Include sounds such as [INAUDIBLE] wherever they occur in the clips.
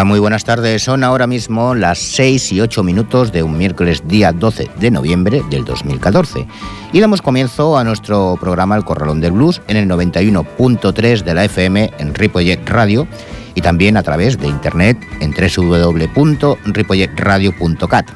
Hola, muy buenas tardes. Son ahora mismo las 6 y 8 minutos de un miércoles día 12 de noviembre del 2014. Y damos comienzo a nuestro programa El Corralón del Blues en el 91.3 de la FM en Ripollet Radio y también a través de internet en www.ripolletradio.cat.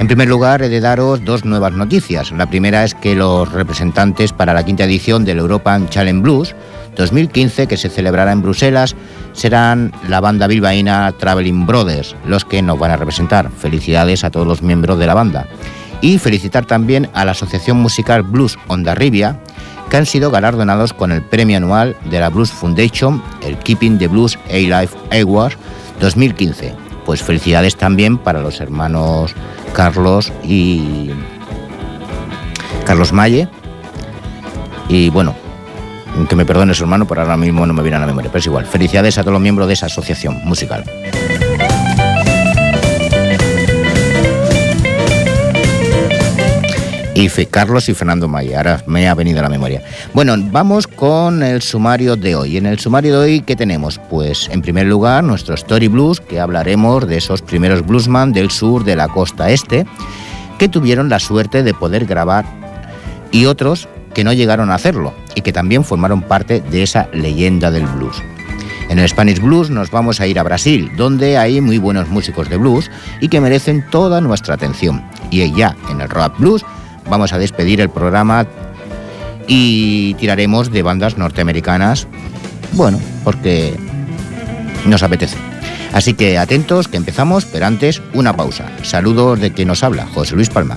En primer lugar, he de daros dos nuevas noticias. La primera es que los representantes para la quinta edición del European Challenge Blues 2015, que se celebrará en Bruselas, serán la banda bilbaína Traveling Brothers, los que nos van a representar. Felicidades a todos los miembros de la banda. Y felicitar también a la Asociación Musical Blues Onda Rivia, que han sido galardonados con el premio anual de la Blues Foundation, el Keeping the Blues A-Life Awards 2015. Pues felicidades también para los hermanos Carlos y Carlos Malle. Y bueno, que me perdone su hermano, por ahora mismo no me viene a la memoria, pero es igual. Felicidades a todos los miembros de esa asociación musical. Y Carlos y Fernando Maya, ahora me ha venido a la memoria. Bueno, vamos con el sumario de hoy. En el sumario de hoy, ¿qué tenemos? Pues en primer lugar, nuestro Story Blues, que hablaremos de esos primeros bluesman del sur de la costa este, que tuvieron la suerte de poder grabar y otros que no llegaron a hacerlo y que también formaron parte de esa leyenda del blues. En el Spanish Blues nos vamos a ir a Brasil, donde hay muy buenos músicos de blues y que merecen toda nuestra atención. Y ya en el Rock Blues vamos a despedir el programa y tiraremos de bandas norteamericanas, bueno, porque nos apetece. Así que atentos, que empezamos, pero antes una pausa. Saludos de quien nos habla, José Luis Palma.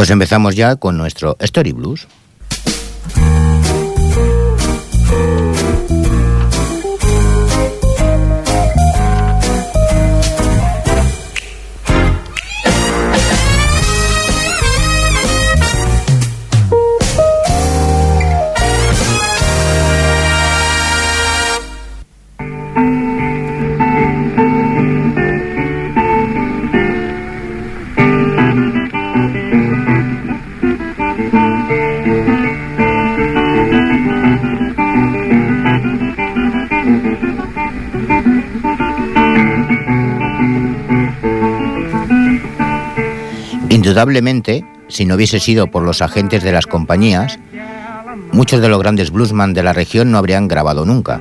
Pues empezamos ya con nuestro Story Blues. Indudablemente, si no hubiese sido por los agentes de las compañías, muchos de los grandes bluesman de la región no habrían grabado nunca.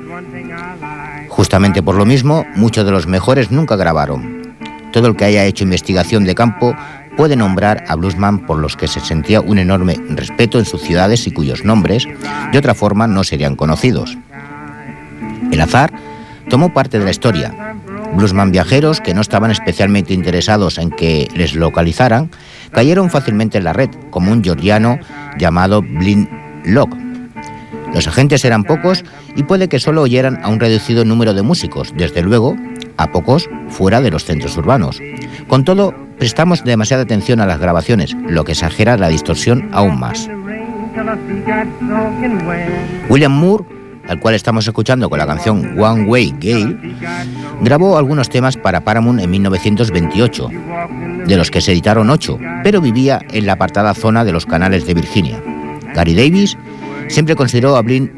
Justamente por lo mismo, muchos de los mejores nunca grabaron. Todo el que haya hecho investigación de campo puede nombrar a bluesman por los que se sentía un enorme respeto en sus ciudades y cuyos nombres, de otra forma, no serían conocidos. El azar tomó parte de la historia. Bluesman viajeros que no estaban especialmente interesados en que les localizaran cayeron fácilmente en la red, como un georgiano llamado Blind Lock. Los agentes eran pocos y puede que solo oyeran a un reducido número de músicos, desde luego a pocos fuera de los centros urbanos. Con todo, prestamos demasiada atención a las grabaciones, lo que exagera la distorsión aún más. William Moore, al cual estamos escuchando con la canción One Way Gale, grabó algunos temas para Paramount en 1928 de los que se editaron ocho, pero vivía en la apartada zona de los canales de Virginia. Gary Davis siempre consideró a Blind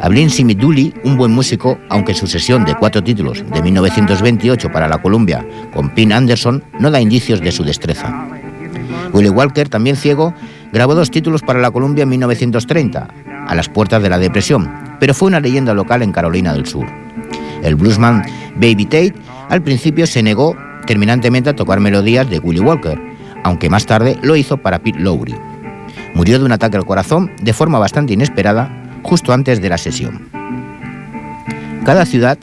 A Blin Simiduli, un buen músico, aunque su sesión de cuatro títulos de 1928 para la Columbia con Pin Anderson no da indicios de su destreza. Willie Walker, también ciego, grabó dos títulos para la Columbia en 1930, a las puertas de la depresión, pero fue una leyenda local en Carolina del Sur. El bluesman Baby Tate al principio se negó terminantemente a tocar melodías de Willie Walker, aunque más tarde lo hizo para Pete Lowry. Murió de un ataque al corazón de forma bastante inesperada justo antes de la sesión. Cada ciudad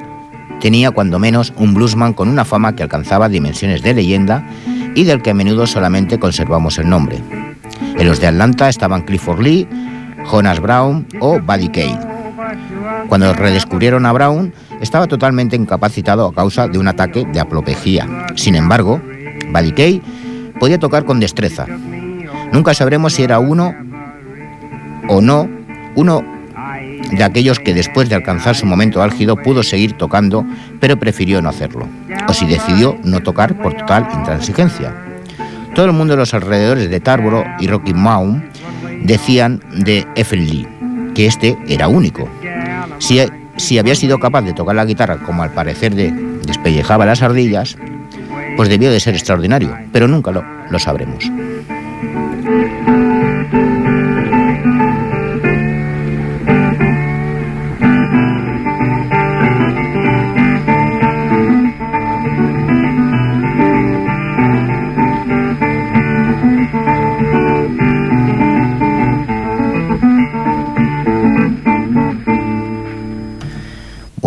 tenía cuando menos un bluesman con una fama que alcanzaba dimensiones de leyenda y del que a menudo solamente conservamos el nombre. En los de Atlanta estaban Clifford Lee, Jonas Brown o Buddy Kane. Cuando redescubrieron a Brown, estaba totalmente incapacitado a causa de un ataque de aplopejía. Sin embargo, Buddy Kane podía tocar con destreza. Nunca sabremos si era uno o no, uno de aquellos que después de alcanzar su momento álgido pudo seguir tocando, pero prefirió no hacerlo, o si decidió no tocar por total intransigencia. Todo el mundo de los alrededores de Tarboro y Rocky Mountain decían de Ethel Lee que este era único. Si, si había sido capaz de tocar la guitarra como al parecer de despellejaba las ardillas, pues debió de ser extraordinario, pero nunca lo, lo sabremos.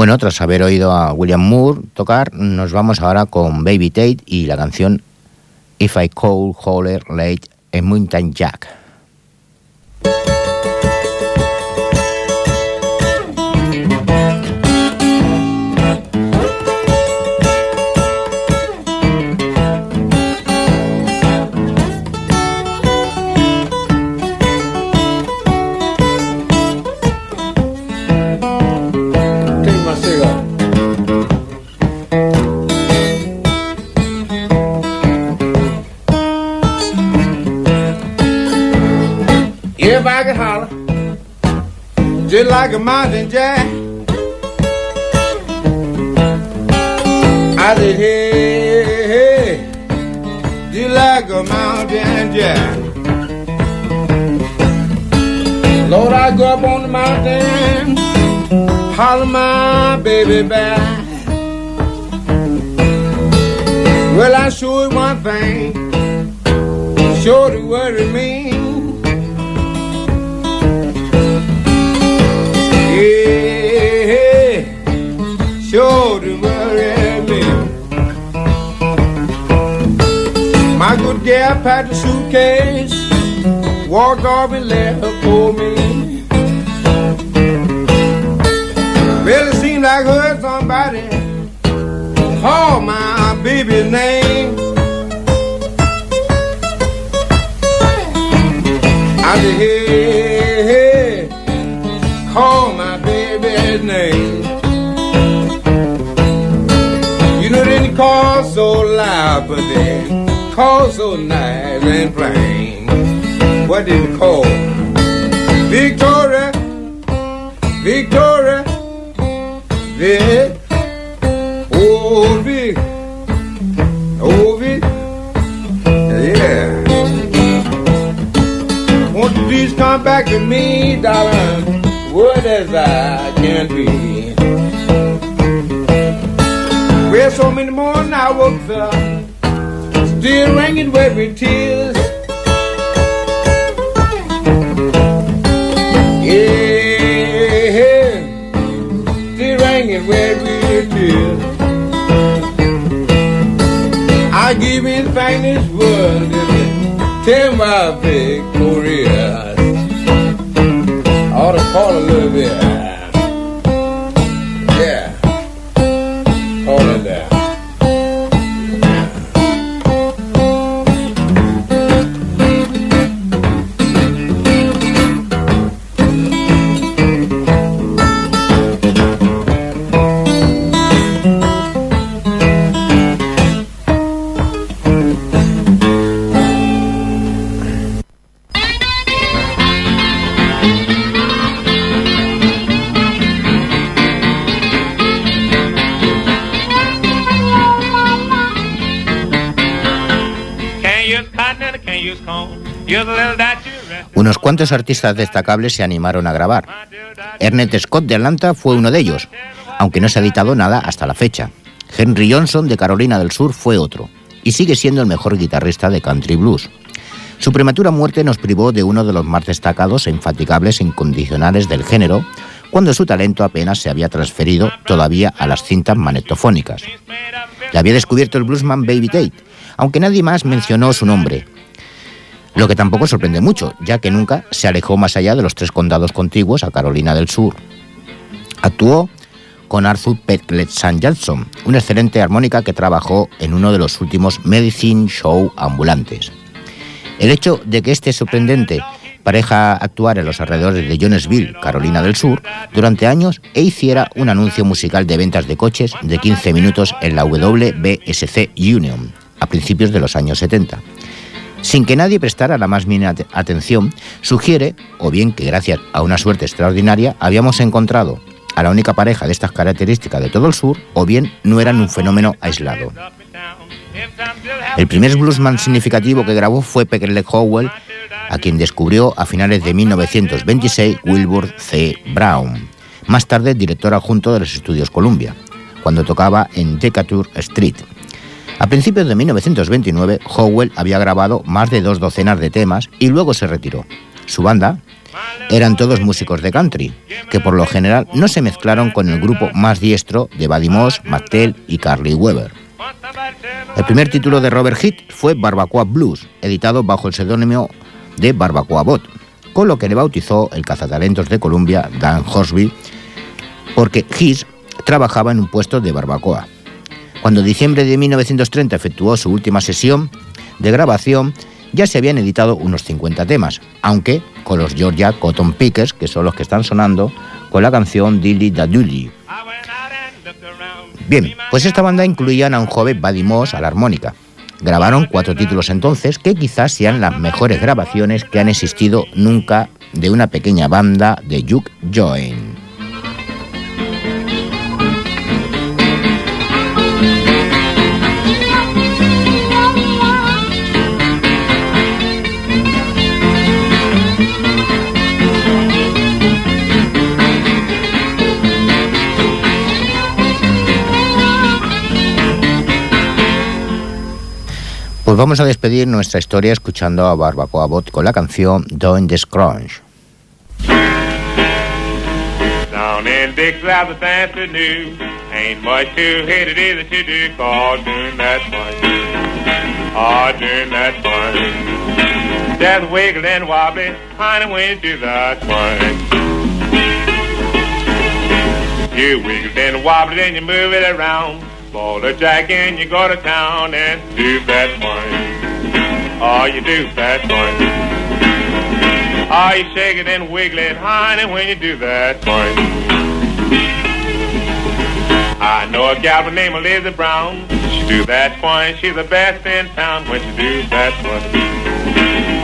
Bueno, tras haber oído a William Moore tocar, nos vamos ahora con Baby Tate y la canción If I Call Holler Late en Mountain Jack. Like a mountain jack. I said, hey, hey, you like a mountain jack. Lord, I go up on the mountain, holler my baby back. Well, I sure one thing, sure to worry me. Sure to worry me. My good gal packed a suitcase, walked off and left her for me. Well, it seemed like I heard somebody call my baby's name. I said, hey, hey, call my baby's name. So loud, but they call so nice and plain. What did it call? Victoria, Victoria, Vic, oh Vic, oh Vic, yeah. Won't you please come back to me, darling? What as I can be. Well, so many mornings I woke up, still ringing with tears. Yeah, still ringing with tears. I give in thanks world, tell my Victoria. Ought to call a little bit. Artistas destacables se animaron a grabar. Ernest Scott de Atlanta fue uno de ellos, aunque no se ha editado nada hasta la fecha. Henry Johnson de Carolina del Sur fue otro, y sigue siendo el mejor guitarrista de country blues. Su prematura muerte nos privó de uno de los más destacados e infatigables incondicionales del género, cuando su talento apenas se había transferido todavía a las cintas magnetofónicas. Le había descubierto el bluesman Baby Tate, aunque nadie más mencionó su nombre, lo que tampoco sorprende mucho, ya que nunca se alejó más allá de los tres condados contiguos a Carolina del Sur. Actuó con Arthur Pecklet St. Johnson, una excelente armónica que trabajó en uno de los últimos Medicine Show ambulantes. El hecho de que este sorprendente pareja actuara en los alrededores de Jonesville, Carolina del Sur, durante años e hiciera un anuncio musical de ventas de coches de 15 minutos en la WBSC Union a principios de los años 70 sin que nadie prestara la más mínima atención, sugiere, o bien que gracias a una suerte extraordinaria habíamos encontrado a la única pareja de estas características de todo el sur, o bien no eran un fenómeno aislado. El primer bluesman significativo que grabó fue Peckerle Howell, a quien descubrió a finales de 1926 Wilbur C. Brown, más tarde director adjunto de los estudios Columbia, cuando tocaba en Decatur Street, a principios de 1929, Howell había grabado más de dos docenas de temas y luego se retiró. Su banda eran todos músicos de country, que por lo general no se mezclaron con el grupo más diestro de Buddy Moss, McTell y Carly Weber. El primer título de Robert Heath fue Barbacoa Blues, editado bajo el seudónimo de Barbacoa Bot, con lo que le bautizó el cazatalentos de Columbia, Dan Horsby, porque Heath trabajaba en un puesto de barbacoa. Cuando diciembre de 1930 efectuó su última sesión de grabación, ya se habían editado unos 50 temas, aunque con los Georgia Cotton Pickers, que son los que están sonando, con la canción Dilly da Dilly. Bien, pues esta banda incluía a un joven Buddy Moss a la armónica. Grabaron cuatro títulos entonces, que quizás sean las mejores grabaciones que han existido nunca de una pequeña banda de Duke Join. Pues vamos a despedir nuestra historia escuchando a Barbacoa Bot con la canción Doing the to do, doing that and do that. You wiggle and you move it around. Boulder Jack and you go to town and do that point. Oh, you do that point. Oh, you shake it and wiggle it, honey, when you do that point. I know a gal by the name of Lizzie Brown. She do that point. She's the best in town when she do that point.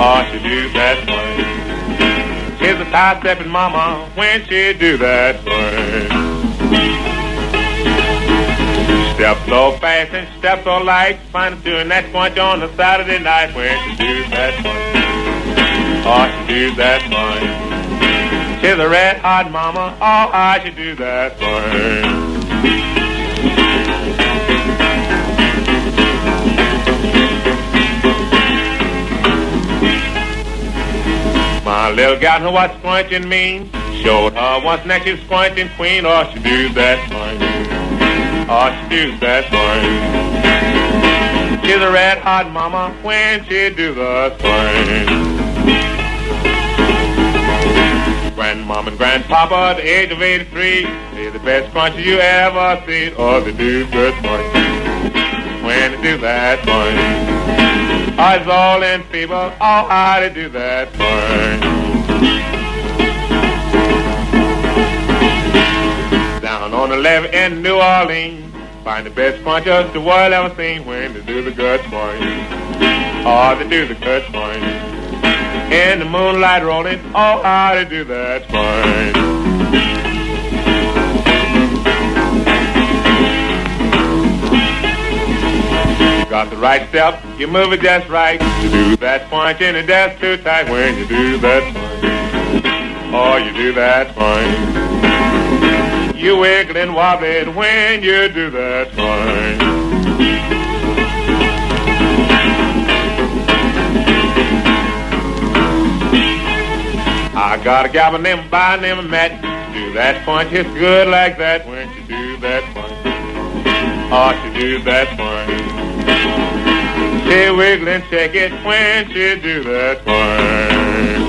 Oh, she do that point. She's a tie-stepping mama when she do that point. Step so fast and step so light, find her doing that punch on a Saturday night when she do that punch. Oh, she do that punch. She's a red hot mama, oh, I should do that punch. My little gal knew what squinting means. Showed her once next to squinting queen, oh, she do that punch. Oh, she do that swing. She's a red hot mama when she do the swing. Grandmama and grandpapa the age of 83, they're the best crunches you ever seen. Oh, they do good swing. When they do that swing. Eyes all in fever, oh, how they do that swing. The levee in New Orleans. Find the best punchers the world ever seen when they do the good point. Oh, they do the good point. In the moonlight rolling, oh, how they do that point. got the right step, you move it just right. You do that point and it just too tight when you do that point. Oh, you do that point. You wiggle and wobble when you do that point. I got a gal named by name Matt. Do that point, it's good like that when you do that point. Oh, she do that point. Ah, she wiggle and shake it when she do that point.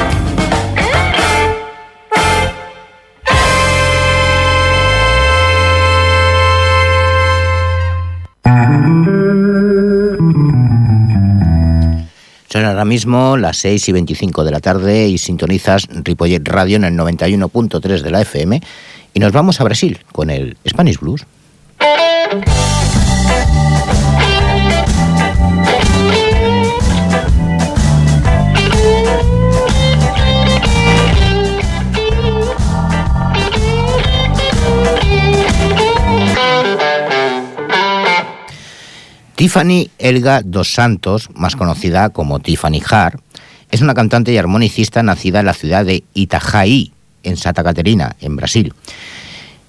Son ahora mismo las 6 y 25 de la tarde y sintonizas Ripollet Radio en el 91.3 de la FM y nos vamos a Brasil con el Spanish Blues. Tiffany Elga dos Santos, más conocida como Tiffany Hart, es una cantante y armonicista nacida en la ciudad de Itajaí, en Santa Caterina, en Brasil,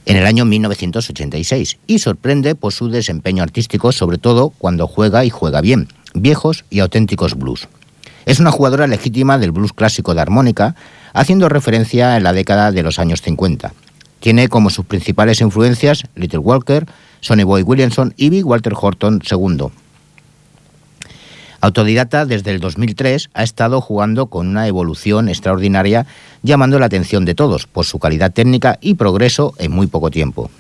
en el año 1986 y sorprende por su desempeño artístico, sobre todo cuando juega y juega bien, viejos y auténticos blues. Es una jugadora legítima del blues clásico de armónica, haciendo referencia en la década de los años 50. Tiene como sus principales influencias Little Walker, Sonny Boy Williamson y Big Walter Horton II. Autodidacta desde el 2003, ha estado jugando con una evolución extraordinaria, llamando la atención de todos por su calidad técnica y progreso en muy poco tiempo.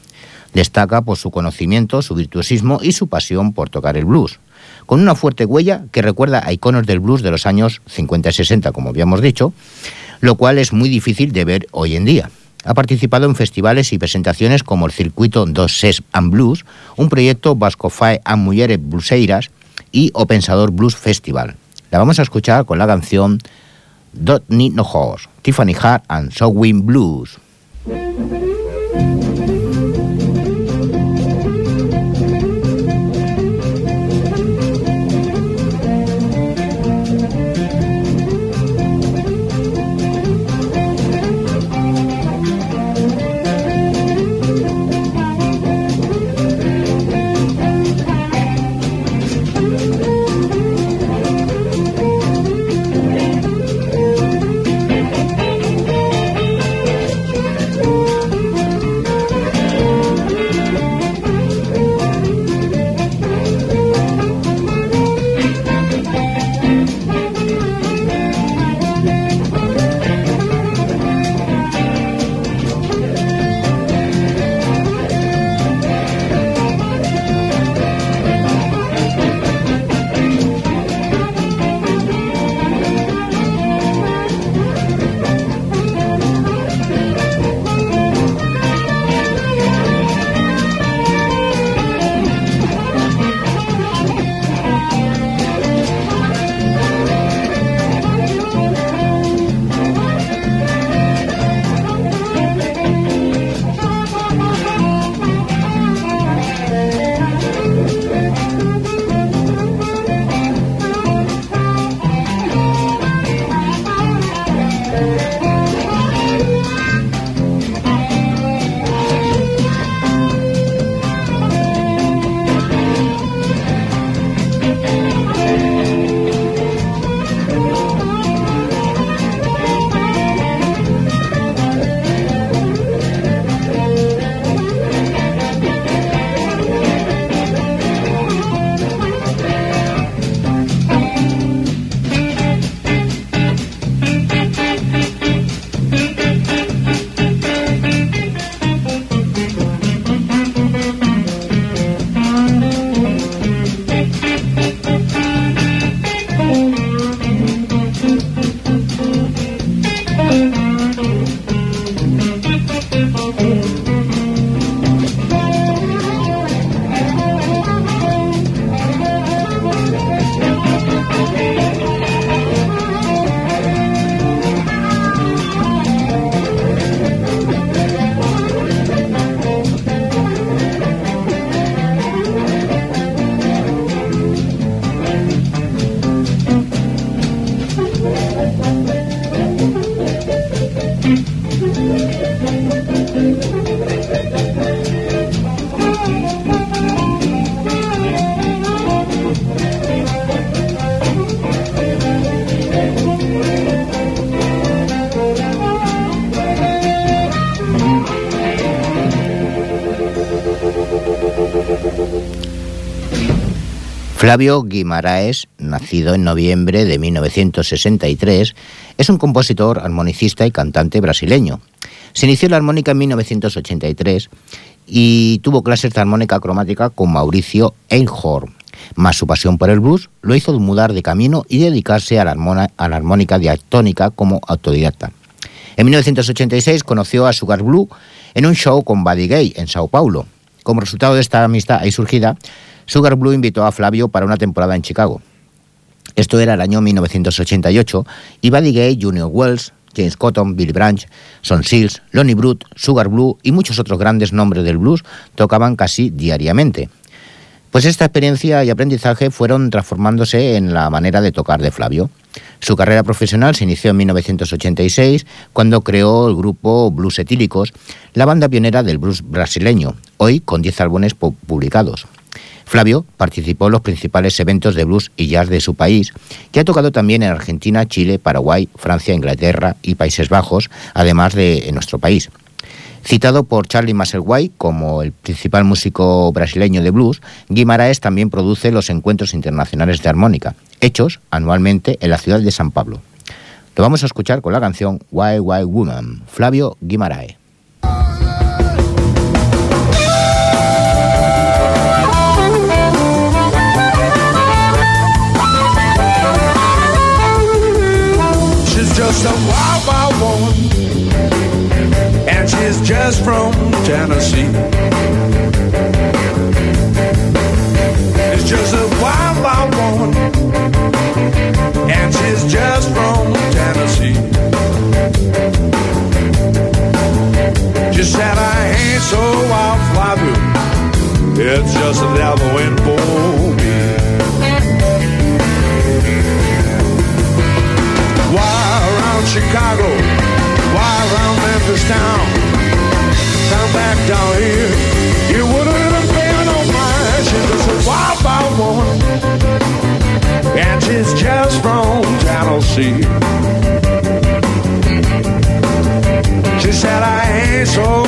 Destaca por su conocimiento, su virtuosismo y su pasión por tocar el blues, con una fuerte huella que recuerda a iconos del blues de los años 50 y 60, como habíamos dicho, lo cual es muy difícil de ver hoy en día. Ha participado en festivales y presentaciones como el Circuito dos Ses and Blues, un proyecto Vasco Fae a Mujeres Bluseiras y O Pensador Blues Festival. La vamos a escuchar con la canción Dot Need No Horse, Tiffany Hart and Sowing Blues. Flavio Guimaraes, nacido en noviembre de 1963, es un compositor, armonicista y cantante brasileño. Se inició la armónica en 1983 y tuvo clases de armónica cromática con Mauricio Einhorn. Más su pasión por el blues lo hizo mudar de camino y dedicarse a la, armónica diatónica como autodidacta. En 1986 conoció a Sugar Blue en un show con Buddy Gay en Sao Paulo. Como resultado de esta amistad ahí surgida, Sugar Blue invitó a Flavio para una temporada en Chicago. Esto era el año 1988 y Buddy Gay, Junior Wells, James Cotton, Billy Branch, Son Seals, Lonnie Brute, Sugar Blue y muchos otros grandes nombres del blues tocaban casi diariamente. Pues esta experiencia y aprendizaje fueron transformándose en la manera de tocar de Flavio. Su carrera profesional se inició en 1986 cuando creó el grupo Blues Etílicos, la banda pionera del blues brasileño, hoy con 10 álbumes publicados. Flavio participó en los principales eventos de blues y jazz de su país, que ha tocado también en Argentina, Chile, Paraguay, Francia, Inglaterra y Países Bajos, además de en nuestro país. Citado por Charlie Musselwhite como el principal músico brasileño de blues, Guimaraes también produce los encuentros internacionales de armónica, hechos anualmente en la ciudad de San Pablo. Lo vamos a escuchar con la canción Why Why Woman, Flavio Guimaraes. Just a wild, wild woman, and she's just from Tennessee. It's just a wild, wild woman, and she's just from Tennessee. She said I ain't so wild, fly It's just the devil she's just from Tennessee. She said, I ain't so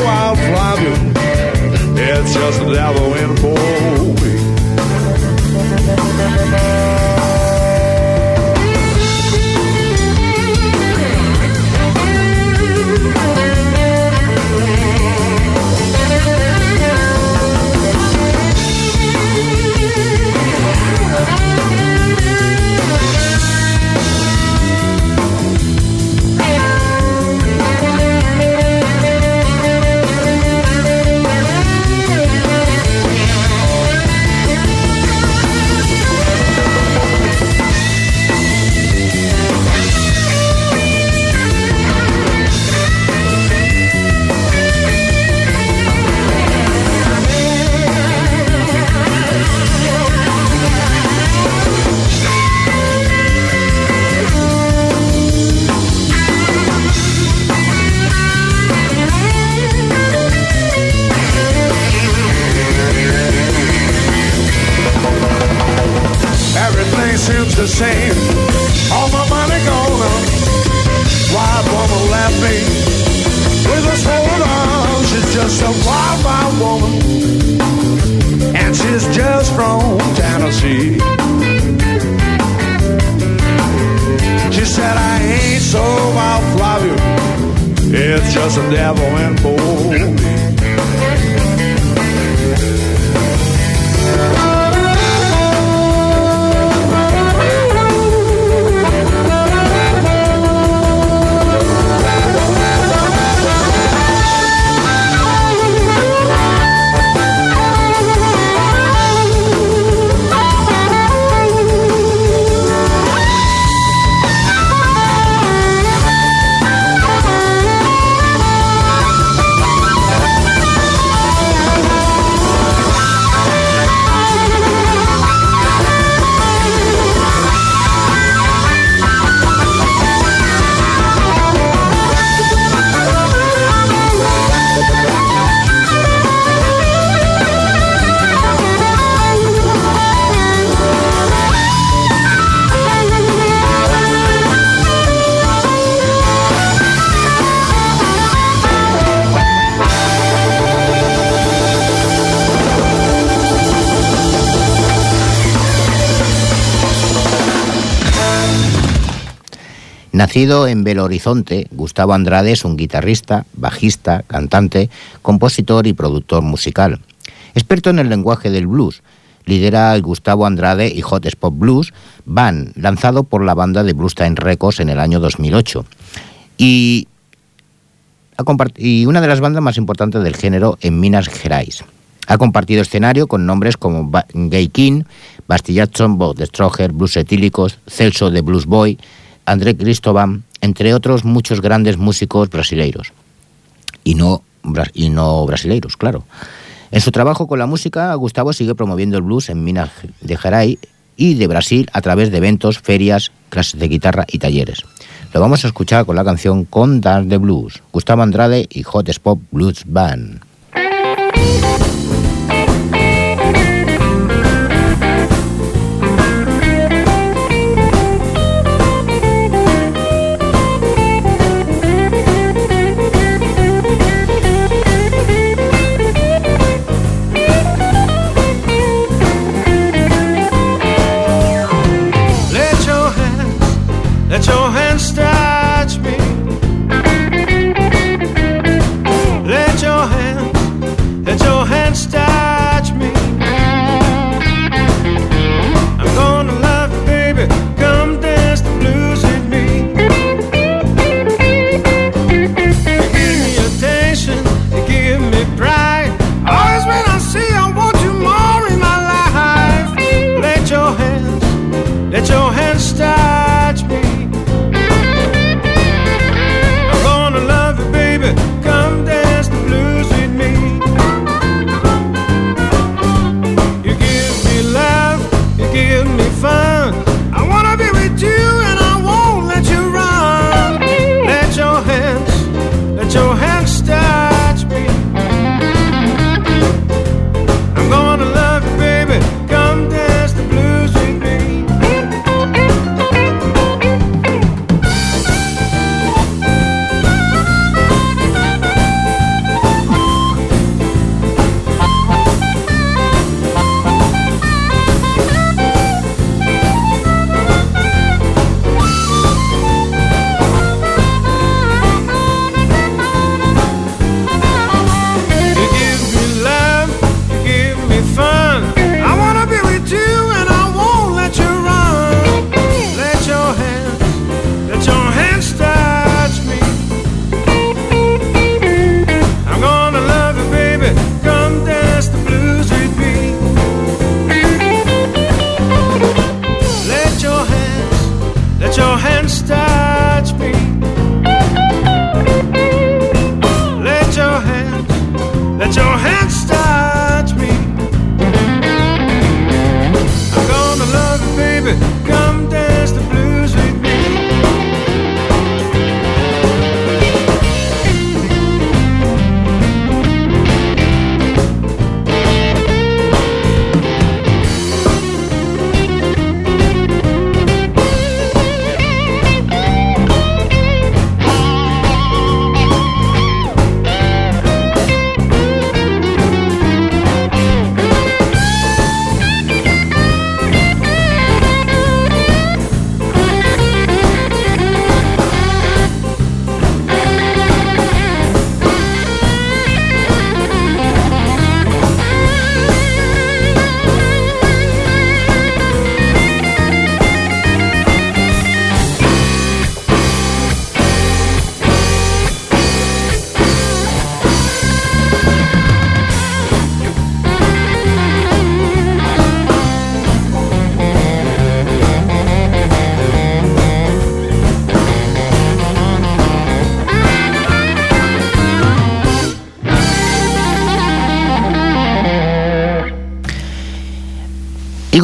Nacido en Belo Horizonte, Gustavo Andrade es un guitarrista, bajista, cantante, compositor y productor musical. Experto en el lenguaje del blues, lidera el Gustavo Andrade y Hot Spot Blues, van lanzado por la banda de Bluestime Records en el año 2008. Y, y una de las bandas más importantes del género en Minas Gerais. Ha compartido escenario con nombres como Gay King, Basti Jackson, Bob Destroyer, Blues Etílicos, Celso de Blues Boy, André Cristóbal, entre otros muchos grandes músicos brasileiros. Y no, y no brasileiros, claro. En su trabajo con la música, Gustavo sigue promoviendo el blues en Minas de Gerais y de Brasil a través de eventos, ferias, clases de guitarra y talleres. Lo vamos a escuchar con la canción Con Dance de Blues, Gustavo Andrade y Hot Spot Blues Band.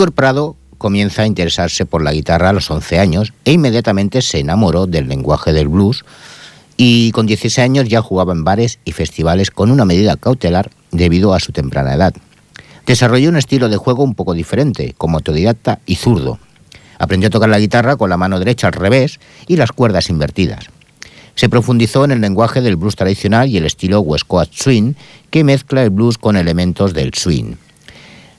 Igor Prado comienza a interesarse por la guitarra a los 11 años e inmediatamente se enamoró del lenguaje del blues y con 16 años ya jugaba en bares y festivales con una medida cautelar debido a su temprana edad. Desarrolló un estilo de juego un poco diferente, como autodidacta y zurdo. Aprendió a tocar la guitarra con la mano derecha al revés y las cuerdas invertidas. Se profundizó en el lenguaje del blues tradicional y el estilo West Coast Swing, que mezcla el blues con elementos del swing.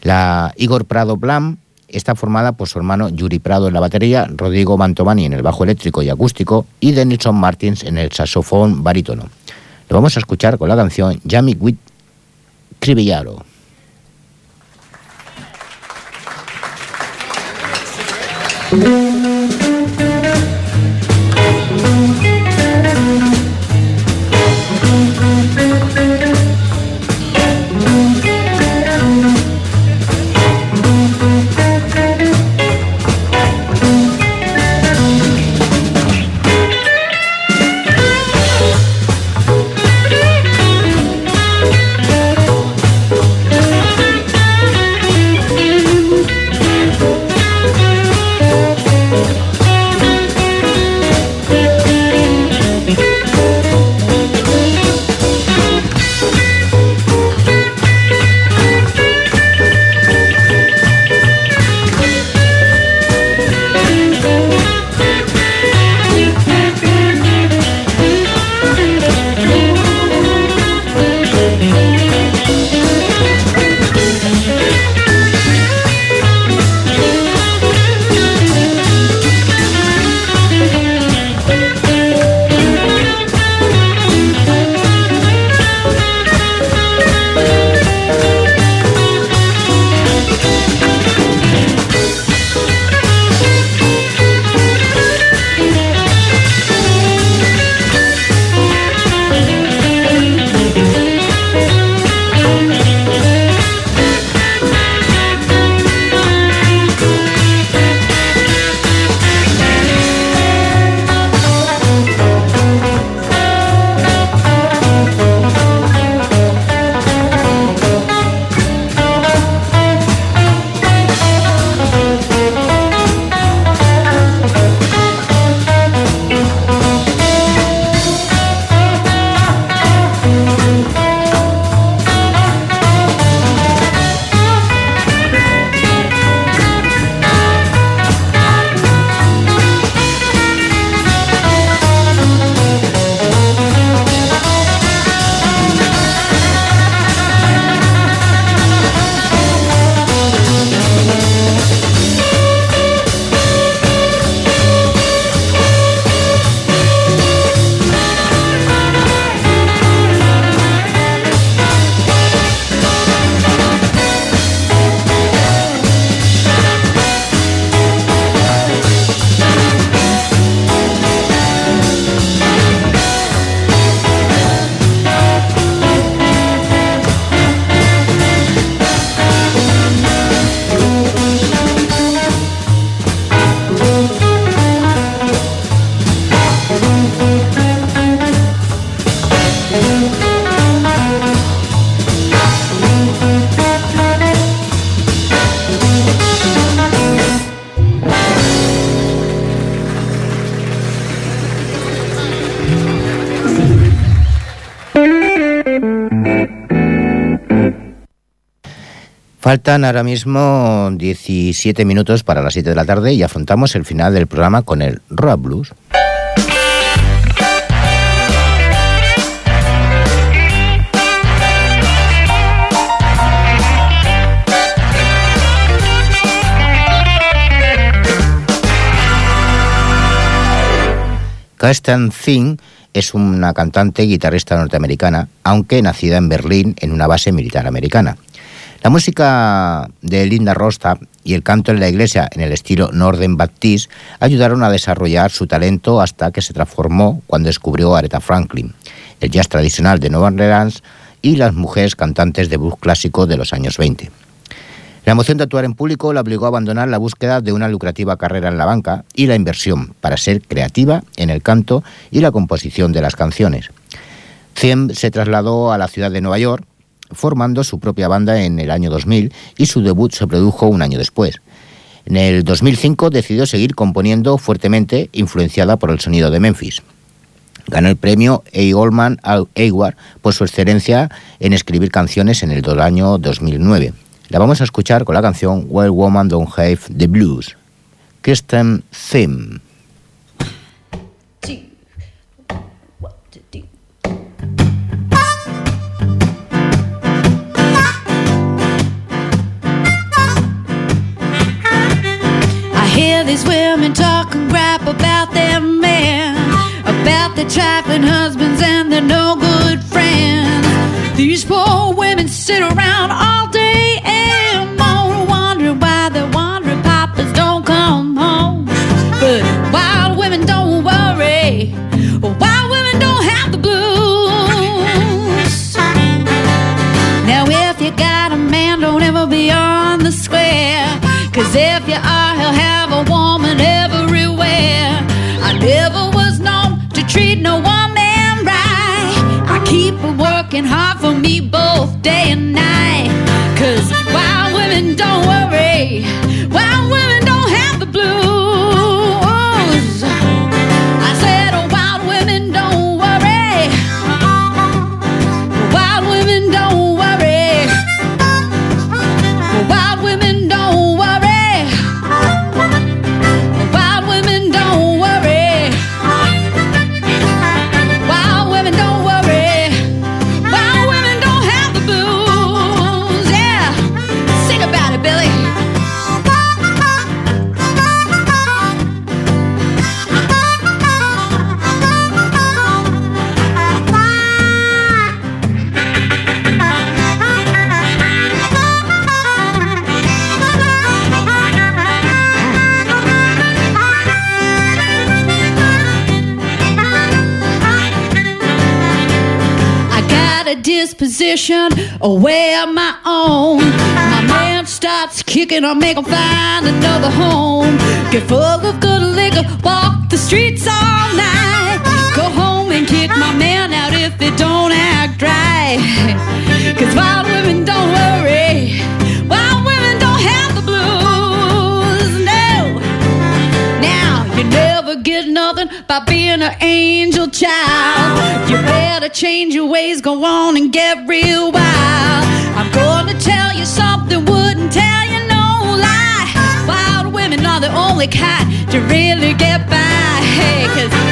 La Igor Prado Blam está formada por su hermano Yuri Prado en la batería, Rodrigo Mantovani en el bajo eléctrico y acústico y Denison Martins en el saxofón barítono. Lo vamos a escuchar con la canción Jamie With Cribillaro. [LAUGHS] Faltan ahora mismo 17 minutos para las 7 de la tarde y afrontamos el final del programa con el Rock Blues. Kirsten Thing es una cantante y guitarrista norteamericana, aunque nacida en Berlín en una base militar americana. La música de Linda Rosta y el canto en la iglesia en el estilo Norden Baptiste ayudaron a desarrollar su talento hasta que se transformó cuando descubrió Aretha Franklin, el jazz tradicional de Nueva Orleans y las mujeres cantantes de blues clásico de los años 20. La emoción de actuar en público la obligó a abandonar la búsqueda de una lucrativa carrera en la banca y la inversión para ser creativa en el canto y la composición de las canciones. Ciem se trasladó a la ciudad de Nueva York formando su propia banda en el año 2000 y su debut se produjo un año después. En el 2005 decidió seguir componiendo fuertemente, influenciada por el sonido de Memphis. Ganó el premio A. Goldman Award por su excelencia en escribir canciones en el año 2009. La vamos a escuchar con la canción Well Woman Don't Have the Blues. Kristen Theme. talking crap about their men, about their trifling husbands and their no good friends. These poor women sit around all day and moan, wondering why their wandering papas don't come home. But wild women don't worry, wild women don't have the blues. Now, if you got a man, don't ever be on the square, cause if you are working hard for me both day and night. Away of my own. My man starts kicking, I make him find another home. Get full of good liquor, walk the streets all night. Go home and kick my man out if they don't act right. Cause wild women don't worry. Wild women don't have the blues. No. Now you never get nothing by being an angel change your ways, go on and get real wild. I'm gonna tell you something, wouldn't tell you no lie. Wild women are the only kind to really get by. Hey, cause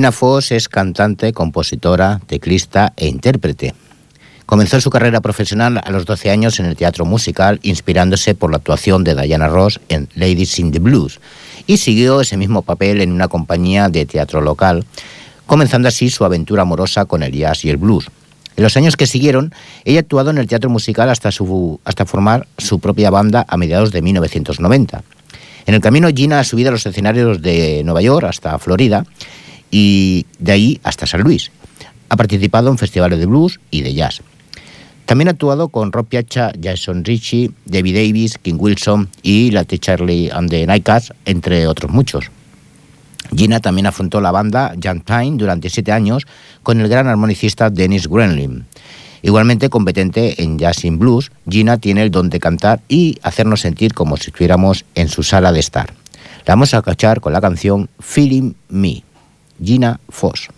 Gina Foss es cantante, compositora, teclista e intérprete. Comenzó su carrera profesional a los 12 años en el teatro musical, inspirándose por la actuación de Diana Ross en Ladies in the Blues, y siguió ese mismo papel en una compañía de teatro local, comenzando así su aventura amorosa con el jazz y el blues. En los años que siguieron, ella ha actuado en el teatro musical hasta, hasta formar su propia banda a mediados de 1990. En el camino, Gina ha subido a los escenarios de Nueva York hasta Florida y de ahí hasta San Luis. Ha participado en festivales de blues y de jazz. También ha actuado con Rob Piazza, Jason Ritchie, David Davis, King Wilson y Latte Charlie and the Nightcats, entre otros muchos. Gina también afrontó la banda Young Time durante siete años con el gran armonicista Dennis Grenlin. Igualmente competente en jazz y blues, Gina tiene el don de cantar y hacernos sentir como si estuviéramos en su sala de estar. La vamos a cachar con la canción Feeling Me, Gina Foss.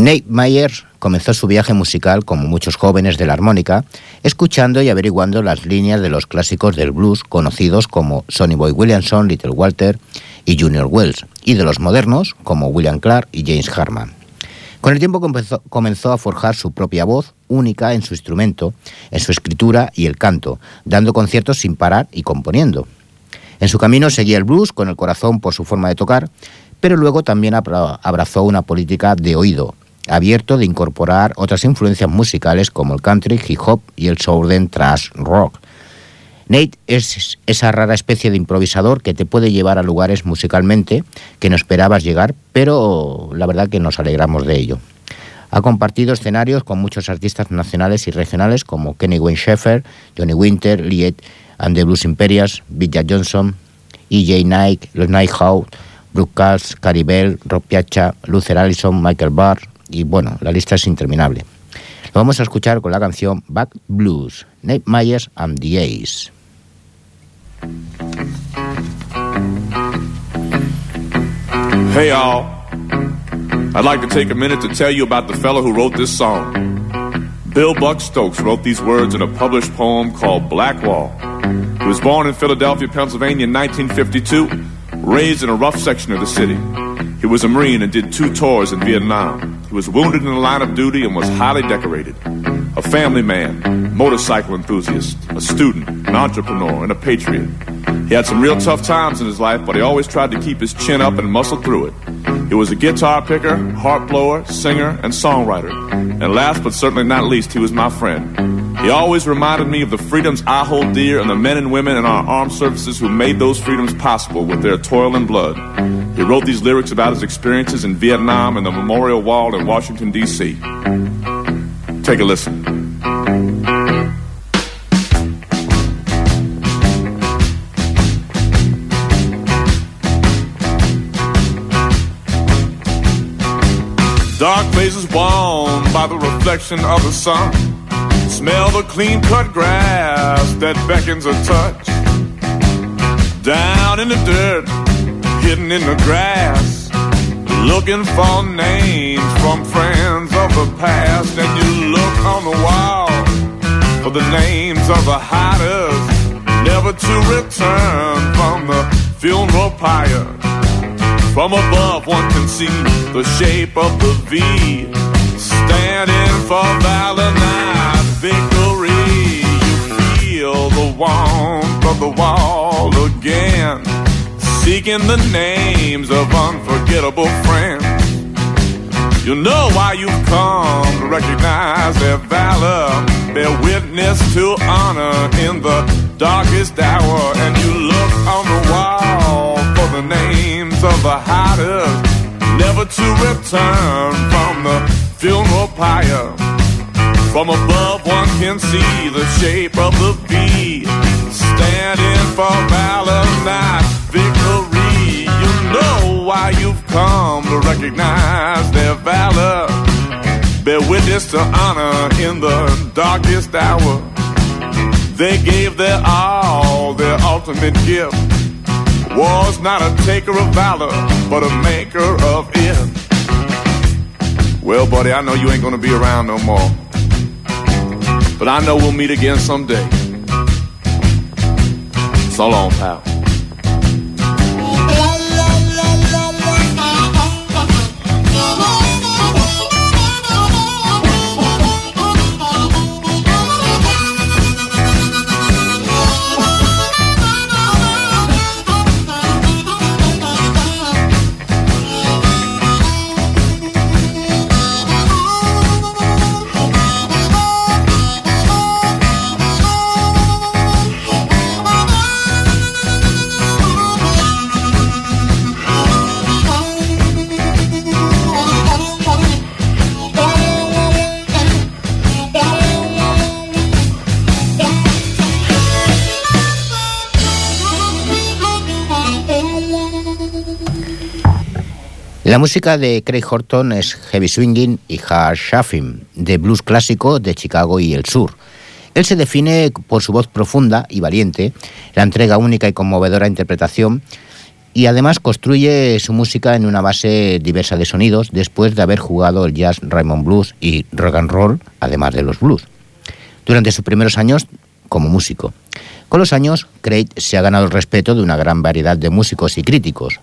Nate Myers comenzó su viaje musical, como muchos jóvenes de la armónica, escuchando y averiguando las líneas de los clásicos del blues conocidos como Sonny Boy Williamson, Little Walter y Junior Wells, y de los modernos como William Clark y James Harman. Con el tiempo comenzó, comenzó a forjar su propia voz, única en su instrumento, en su escritura y el canto, dando conciertos sin parar y componiendo. En su camino seguía el blues con el corazón por su forma de tocar, pero luego también abra- abrazó una política de oído, abierto de incorporar otras influencias musicales como el country, hip hop y el southern thrash rock. Nate es esa rara especie de improvisador que te puede llevar a lugares musicalmente que no esperabas llegar, pero la verdad que nos alegramos de ello. Ha compartido escenarios con muchos artistas nacionales y regionales como Kenny Wayne Shepherd, Johnny Winter, Liet and the Blues Imperials, Bill Jack Johnson, E.J. Knight, Los Nighthawks, Brooke Calls, Caribel, Rob Piazza, Luther Allison, Michael Barr y bueno, la lista es interminable. Lo vamos a escuchar con la canción Back Blues, Nate Myers and the Ace. Hey, y'all. I'd like to take a minute to tell you about the fellow who wrote this song. Bill Buck Stokes wrote these words in a published poem called Black Wall. He was born in Philadelphia, Pennsylvania in 1952, raised in a rough section of the city. He was a Marine and did two tours in Vietnam. He was wounded in the line of duty and was highly decorated. A family man, motorcycle enthusiast, a student, an entrepreneur, and a patriot. He had some real tough times in his life, but he always tried to keep his chin up and muscle through it. He was a guitar picker, harp blower, singer, and songwriter. And last but certainly not least, he was my friend. He always reminded me of the freedoms I hold dear and the men and women in our armed services who made those freedoms possible with their toil and blood. He wrote these lyrics about his experiences in Vietnam and the Memorial Wall in Washington, D.C. Take a listen. Dark places warmed by the reflection of the sun. Smell the clean cut grass that beckons a touch. Down in the dirt, hidden in the grass. Looking for names from friends of the past. And you look on the wall for the names of the hiders. Never to return from the funeral pyre. From above, one can see the shape of the V, standing for not victory. You feel the warmth of the wall again, seeking the names of unforgettable friends. You know why you've come to recognize their valor, their witness to honor in the darkest hour. And you look on the wall for the of the hiders, never to return from the funeral pyre. From above, one can see the shape of the V, standing for valor, not victory. You know why you've come to recognize their valor. Bear witness to honor in the darkest hour. They gave their all, their ultimate gift. War's not a taker of valor, but a maker of it. Well, buddy, I know you ain't gonna be around no more. But I know we'll meet again someday. So long, pal. La música de Craig Horton es heavy swinging y hard shuffling, de blues clásico de Chicago y el sur. Él se define por su voz profunda y valiente, la entrega única y conmovedora interpretación, y además construye su música en una base diversa de sonidos después de haber jugado el jazz, Raymond Blues y rock and roll, además de los blues. Durante sus primeros años como músico. Con los años, Craig se ha ganado el respeto de una gran variedad de músicos y críticos,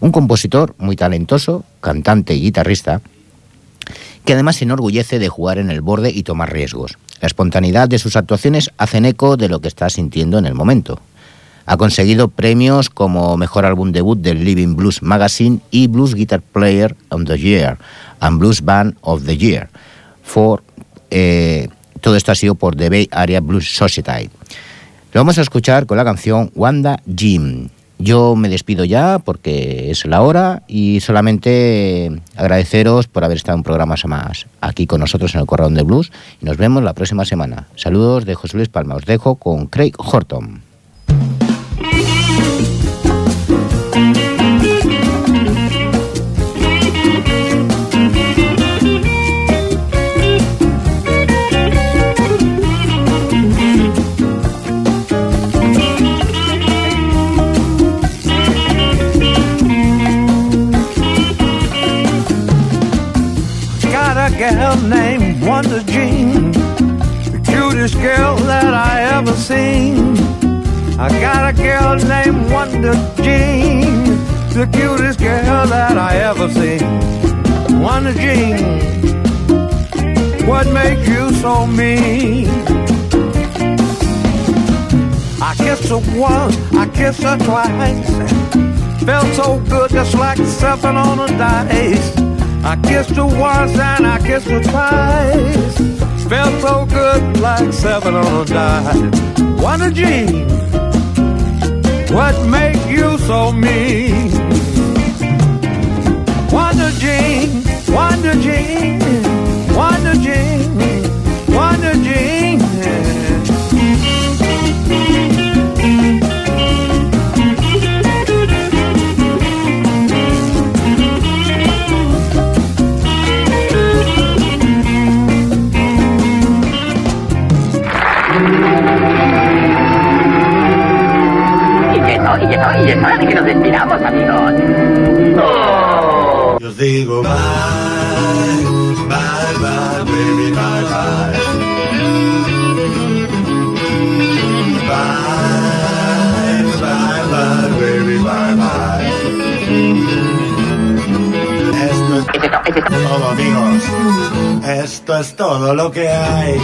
un compositor muy talentoso, cantante y guitarrista, que además se enorgullece de jugar en el borde y tomar riesgos. La espontaneidad de sus actuaciones hacen eco de lo que está sintiendo en el momento. Ha conseguido premios como Mejor Álbum Debut del Living Blues Magazine y Blues Guitar Player of the Year and Blues Band of the Year. For, eh, todo esto ha sido por The Bay Area Blues Society. Lo vamos a escuchar con la canción Wanda Jim. Yo me despido ya porque es la hora y solamente agradeceros por haber estado un programa más aquí con nosotros en el Corredor de Blues y nos vemos la próxima semana. Saludos de José Luis Palma. Os dejo con Craig Horton. Gal named Wonder Jean, the cutest girl that I ever seen. I got a girl named Wonder Jean, the cutest girl that I ever seen. Wonder Jean, what makes you so mean? I kissed her once, I kissed her twice. Felt so good, just like stepping on a dice. I kissed her once and I kissed her twice. Felt so good like seven on a dime. Wonder Jean, what make you so mean? Wonder Jean, Wonder Jean, y es hora de que nos despidamos, amigos. Yo digo bye, bye, bye, baby, bye, bye. Bye, bye, bye, baby, bye, bye. Esto es todo, amigos. Esto es todo lo que hay.